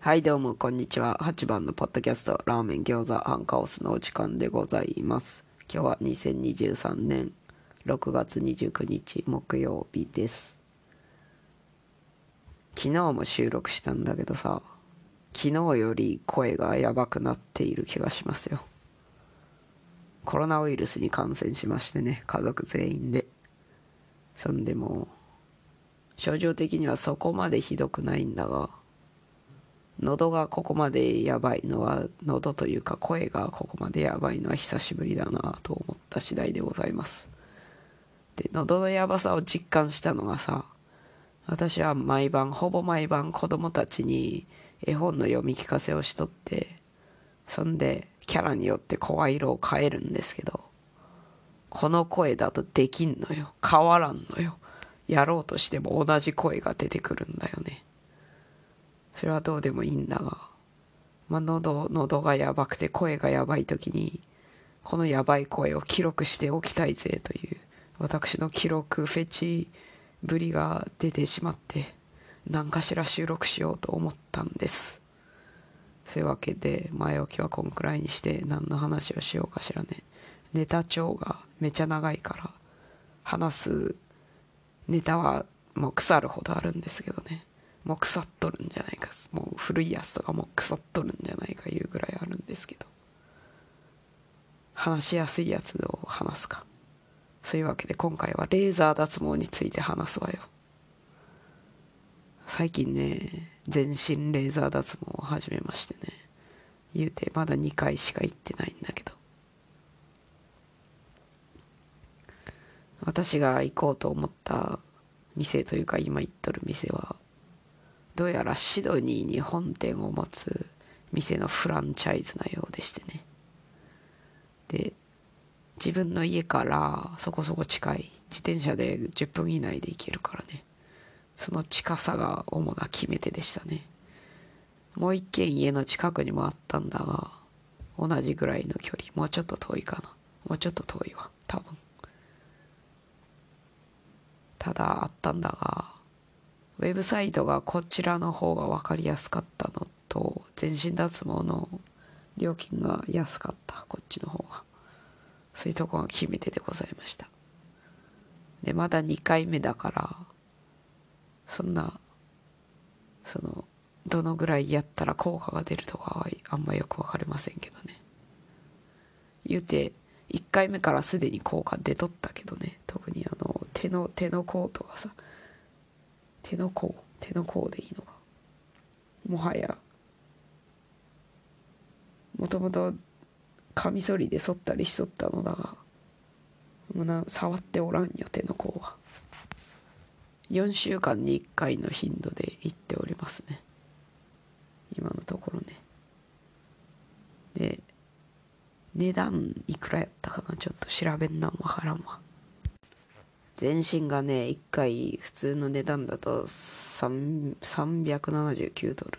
はいどうもこんにちは。8番のポッドキャストラーメン餃子ハンカオスのお時間でございます。今日は2023年6月29日木曜日です。昨日も収録したんだけどさ昨日より声がやばくなっている気がしますよ。コロナウイルスに感染しましてね家族全員で。そんでも症状的にはそこまでひどくないんだが喉がここまでやばいのは喉というか声がここまでやばいのは久しぶりだなと思った次第でございます。で喉のやばさを実感したのがさ私は毎晩ほぼ毎晩子供たちに絵本の読み聞かせをしとってそんでキャラによって声色を変えるんですけどこの声だとできんのよ。変わらんのよ。やろうとしても同じ声が出てくるんだよね。それはどうでもいいんだが、まあ、喉、喉がやばくて声がやばい時に、このやばい声を記録しておきたいぜという、私の記録フェチぶりが出てしまって、何かしら収録しようと思ったんです。そういうわけで、前置きはこんくらいにして何の話をしようかしらね。ネタ帳がめちゃ長いから、話すネタはもう腐るほどあるんですけどね。もう腐っとるんじゃないか。もう古いやつとかも腐っとるんじゃないかいうぐらいあるんですけど。話しやすいやつを話すか。そういうわけで今回はレーザー脱毛について話すわよ。最近ね全身レーザー脱毛を始めましてね。言うてまだ2回しか行ってないんだけど。私が行こうと思った店というか今行っとる店はどうやらシドニーに本店を持つ店のフランチャイズなようでしてね。で自分の家からそこそこ近い自転車で10分以内で行けるからね。その近さが主な決め手でしたね。もう一軒家の近くにもあったんだが同じぐらいの距離。もうちょっと遠いかな。もうちょっと遠いわ。多分。ただあったんだがウェブサイトがこちらの方が分かりやすかったのと全身脱毛の料金が安かったこっちの方が。そういうとこが決め手でございました。でまだ2回目だからそんなそのどのぐらいやったら効果が出るとかはあんまよく分かりませんけどね。言うて1回目からすでに効果出とったけどね。特にあの手の手の甲とかさ。手の甲手の甲でいいのか。もはやもともとカミソリで剃ったりしとったのだがもうな触っておらんよ手の甲は。4週間に1回の頻度で行っておりますね。今のところね。で値段いくらやったかなちょっと調べんなんわからんわ。全身がね、1回普通の値段だと379ドル。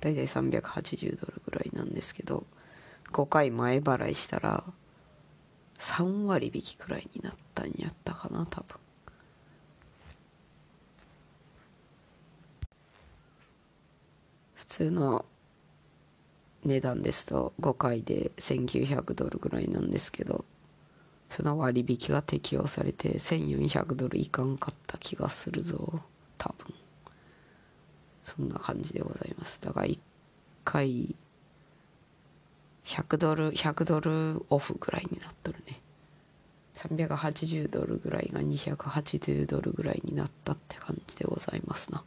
だいたい380ドルぐらいなんですけど、5回前払いしたら、3割引きくらいになったんやったかな、多分。普通の値段ですと5回で1900ドルぐらいなんですけど、その割引が適用されて1400ドルいかんかった気がするぞ。多分。そんな感じでございます。だから1回100ドル100ドルオフぐらいになっとるね。380ドルぐらいが280ドルぐらいになったって感じでございますな。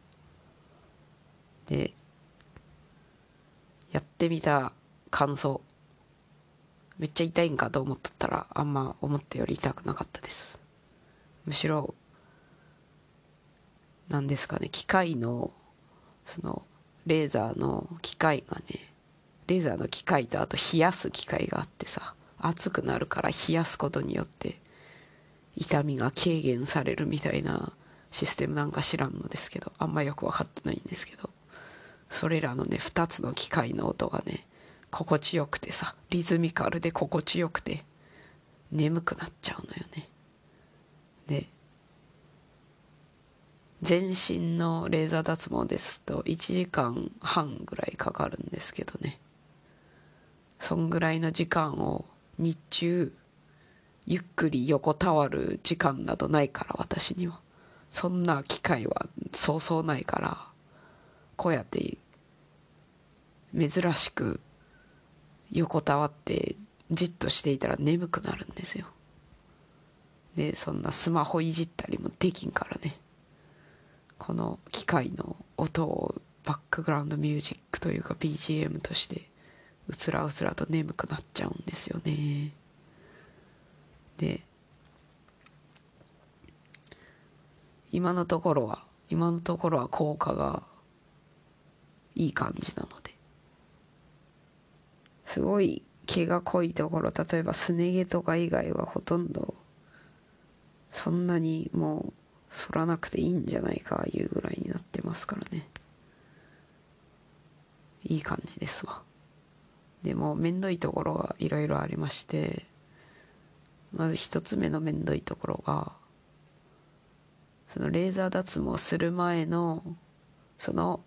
でやってみた感想。めっちゃ痛いんかと思っとったらあんま思ったより痛くなかったです。むしろ何ですかね機械のそのレーザーの機械がねレーザーの機械とあと冷やす機械があってさ熱くなるから冷やすことによって痛みが軽減されるみたいなシステムなんか知らんのですけどあんまよく分かってないんですけどそれらのね2つの機械の音がね心地よくてさリズミカルで心地よくて眠くなっちゃうのよね。で全身のレーザー脱毛ですと1時間半ぐらいかかるんですけどね。そんぐらいの時間を日中ゆっくり横たわる時間などないから私には。そんな機会はそうそうないからこうやって珍しく横たわってじっとしていたら眠くなるんですよ。でそんなスマホいじったりもできんからね。この機械の音をバックグラウンドミュージックというか BGM としてうつらうつらと眠くなっちゃうんですよね。で今のところは今のところは効果がいい感じなのですごい毛が濃いところ例えばすね毛とか以外はほとんどそんなにもう剃らなくていいんじゃないかいうぐらいになってますからね。いい感じですわ。でもめんどいところがいろいろありましてまず一つ目のめんどいところがそのレーザー脱毛する前のその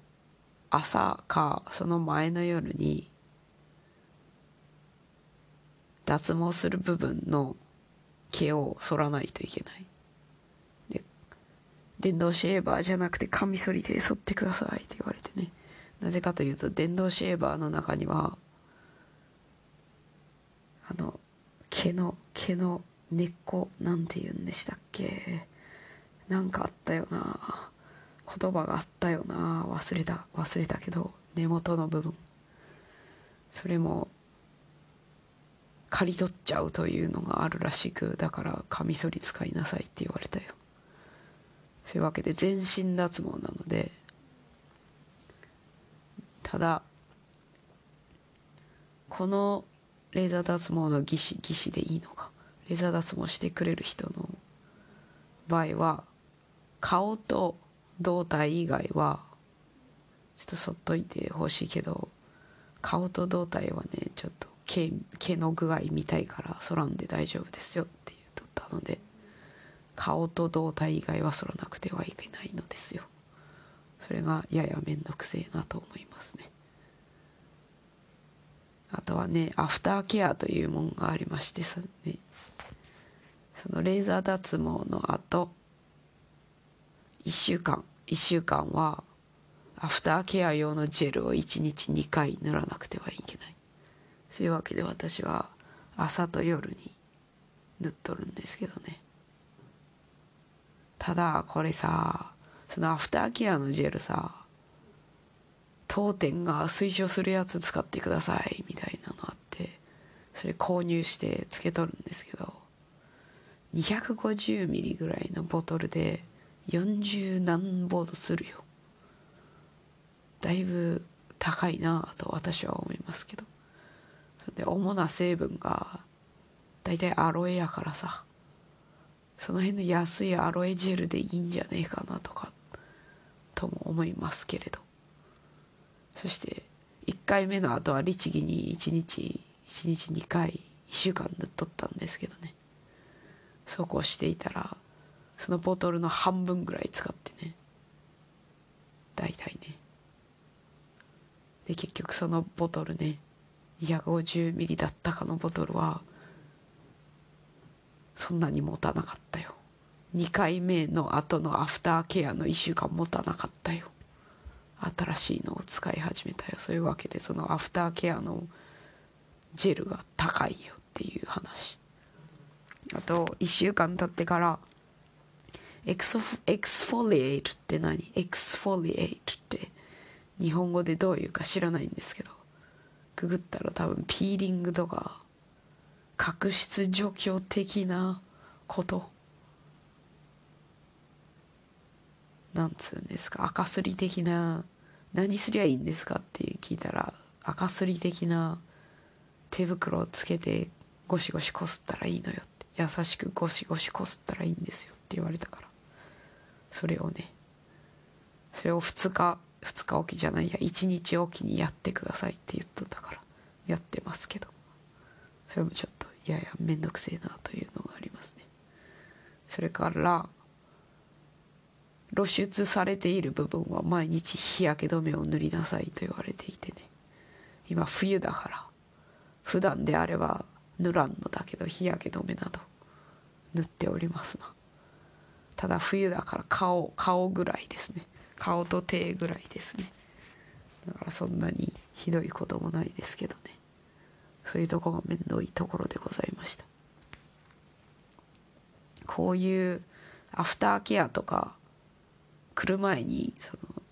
朝かその前の夜に脱毛する部分の毛を剃らないといけない。で電動シェーバーじゃなくてカミソリで剃ってくださいって言われてね。なぜかというと電動シェーバーの中にはあの毛の毛の根っこなんて言うんでしたっけ？なんかあったよな。言葉があったよな。忘れた忘れたけど根元の部分。それも刈り取っちゃうというのがあるらしくだからカミソリ使いなさいって言われたよ。そういうわけで全身脱毛なのでただこのレーザー脱毛の技師技師でいいのか。レーザー脱毛してくれる人の場合は顔と胴体以外はちょっとそっといてほしいけど顔と胴体はねちょっと毛毛の具合見たいから剃らんで大丈夫ですよって言っとったので顔と胴体以外は剃らなくてはいけないのですよ。それがやや面倒くせえなと思いますね。あとはねアフターケアというもんがありましてさね。そのレーザー脱毛の後1週間1週間はアフターケア用のジェルを1日2回塗らなくてはいけない。そういうわけで私は朝と夜に塗っとるんですけどね。ただこれさそのアフターケアのジェルさ当店が推奨するやつ使ってくださいみたいなのあってそれ購入してつけとるんですけど250ミリぐらいのボトルで40何ボードするよ。だいぶ高いなと私は思いますけど。で主な成分が大体アロエやからさ。その辺の安いアロエジェルでいいんじゃねえかなとかとも思いますけれど。そして1回目の後は律儀に1日1日2回1週間塗っとったんですけどね。そうこうしていたらそのボトルの半分ぐらい使ってね。大体ね。で結局そのボトルね250ミリだったかのボトルはそんなに持たなかったよ。2回目の後のアフターケアの1週間持たなかったよ。新しいのを使い始めたよ。そういうわけでそのアフターケアのジェルが高いよっていう話。あと1週間経ってからエクソエクスフォリエイトって何？エクスフォリエイトって。日本語でどういうか知らないんですけど。ググったら多分ピーリングとか角質除去的なことなんつうんですか赤すり的な何すりゃいいんですかって聞いたら赤すり的な手袋をつけてゴシゴシこすったらいいのよって優しくゴシゴシこすったらいいんですよって言われたからそれをねそれを2日2日おきじゃないや1日おきにやってくださいって言っとったからやってますけど。それもちょっとややめんどくせえなというのがありますね。それから露出されている部分は毎日日焼け止めを塗りなさいと言われていてね。今冬だから普段であれば塗らんのだけど日焼け止めなど塗っておりますな。ただ冬だから顔顔ぐらいですね。顔と手ぐらいですね。だからそんなにひどいこともないですけどね。そういうとこが面倒いところでございました。こういうアフターケアとか来る前にその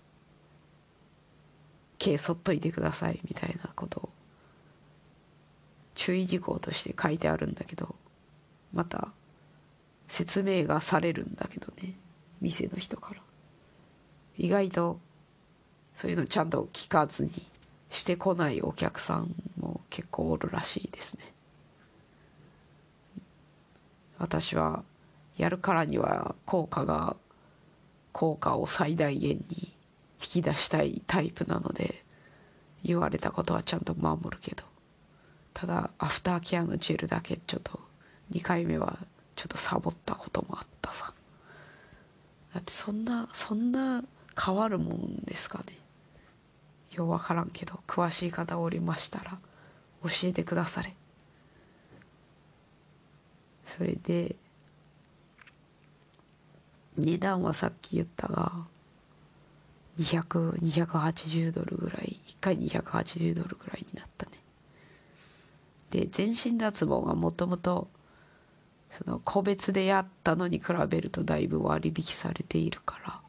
毛剃っといてくださいみたいなことを注意事項として書いてあるんだけどまた説明がされるんだけどね。店の人から。意外とそういうのちゃんと聞かずにしてこないお客さんも結構おるらしいですね。私はやるからには効果が効果を最大限に引き出したいタイプなので言われたことはちゃんと守るけど。ただアフターケアのジェルだけちょっと2回目はちょっとサボったこともあったさ。だってそんなそんな変わるもんですかね。ようわからんけど詳しい方おりましたら教えてくだされ。それで値段はさっき言ったが200280ドルぐらい1回280ドルぐらいになったね。で全身脱毛がもともとその個別でやったのに比べるとだいぶ割引されているから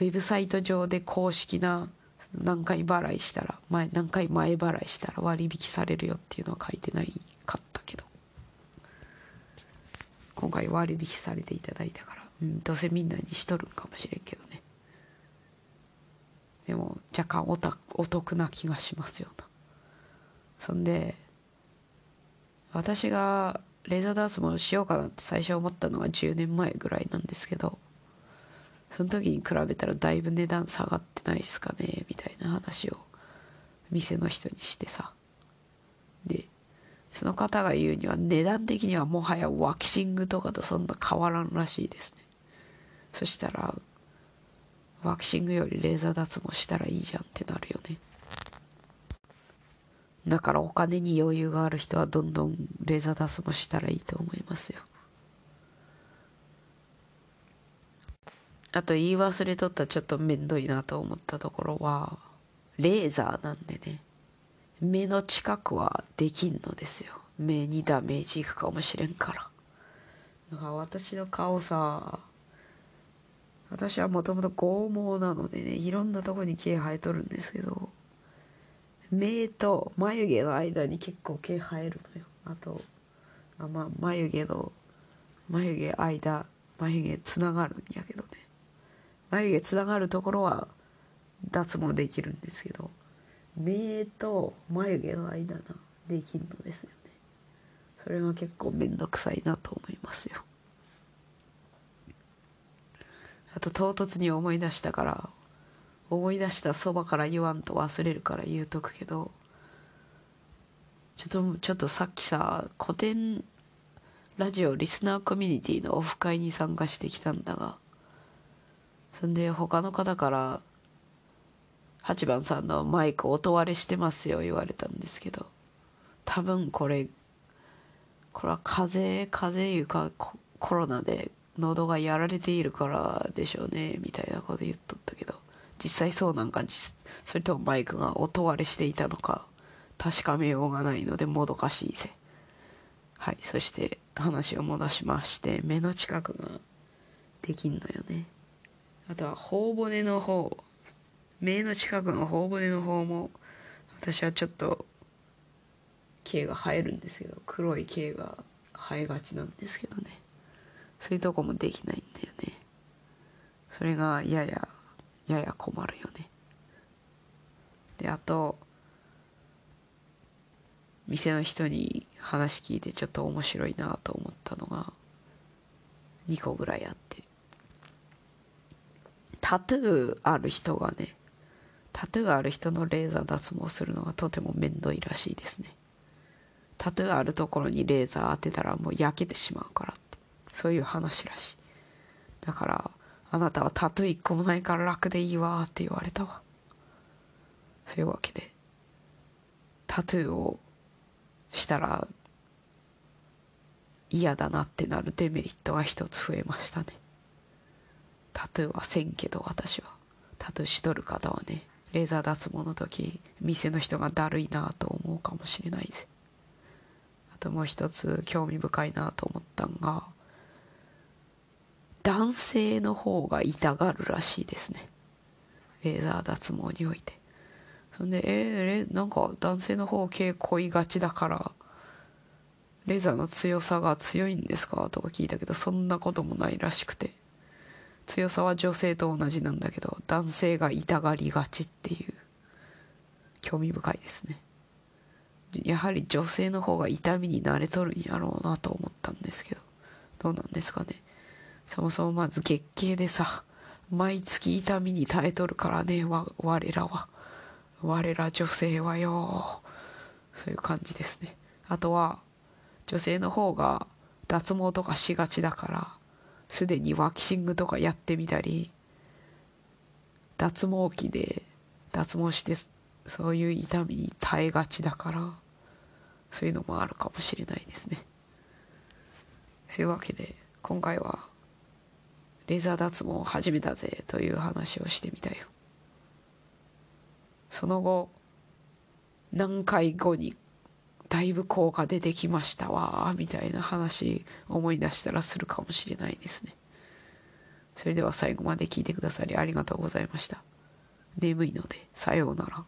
ウェブサイト上で公式な何回払いしたら前何回前払いしたら割引されるよっていうのは書いてないかったけど。今回割引されていただいたから、うん、どうせみんなにしとるんかもしれんけどね。でも若干おたお得な気がしますよなそんで私がレーザーダーツもしようかなって最初思ったのが10年前ぐらいなんですけどその時に比べたらだいぶ値段下がってないっすかねみたいな話を店の人にしてさ。でその方が言うには値段的にはもはやワキシングとかとそんな変わらんらしいですね。そしたらワキシングよりレーザー脱毛したらいいじゃんってなるよね。だからお金に余裕がある人はどんどんレーザー脱毛したらいいと思いますよ。あと言い忘れとったちょっとめんどいなと思ったところはレーザーなんでね。目の近くはできんのですよ。目にダメージいくかもしれんから。だから私の顔さ私はもともと剛毛なのでねいろんなとこに毛生えとるんですけど目と眉毛の間に結構毛生えるのよ。あとあまあ眉毛の眉毛間眉毛つながるんやけど。眉毛つながるところは脱毛できるんですけど目と眉毛の間なできんのですよね。それが結構面倒くさいなと思いますよ。あと唐突に思い出したから思い出したそばから言わんと忘れるから言うとくけどちょっとちょっとさっきさ古典ラジオリスナーコミュニティのオフ会に参加してきたんだがそんで他の方から8番さんのマイク音割れしてますよ言われたんですけど多分これこれは風邪風邪いうかコロナで喉がやられているからでしょうねみたいなこと言っとったけど実際そうなんかそれともマイクが音割れしていたのか確かめようがないのでもどかしいぜ。はいそして話を戻しまして目の近くができんのよね。あとは頬骨の方目の近くの頬骨の方も私はちょっと毛が生えるんですけど黒い毛が生えがちなんですけどね。そういうとこもできないんだよね。それがやややや困るよね。であと店の人に話聞いてちょっと面白いなと思ったのが2個ぐらいあって。タトゥーある人がねタトゥーある人のレーザー脱毛するのがとても面倒いらしいですね。タトゥーあるところにレーザー当てたらもう焼けてしまうからってそういう話らしい。だからあなたはタトゥー一個もないから楽でいいわって言われたわ。そういうわけでタトゥーをしたら嫌だなってなるデメリットが一つ増えましたね。タトゥーはせんけど私は。タトゥーしとる方はねレーザー脱毛の時店の人がだるいなと思うかもしれないぜ。あともう一つ興味深いなと思ったんが男性の方が痛がるらしいですね。レーザー脱毛において。そんでえー、なんか男性の方毛濃いがちだからレーザーの強さが強いんですか？とか聞いたけどそんなこともないらしくて。強さは女性と同じなんだけど男性が痛がりがちっていう興味深いですね。やはり女性の方が痛みに慣れとるんやろうなと思ったんですけどどうなんですかね。そもそもまず月経でさ毎月痛みに耐えとるからね我らは。我ら女性はよそういう感じですね。あとは女性の方が脱毛とかしがちだからすでにワキシングとかやってみたり脱毛器で脱毛してそういう痛みに耐えがちだからそういうのもあるかもしれないですね。そういうわけで今回はレーザー脱毛を始めたぜという話をしてみたよ。その後何回後にだいぶ効果出てきましたわーみたいな話思い出したらするかもしれないですね。それでは最後まで聞いてくださりありがとうございました。眠いのでさようなら。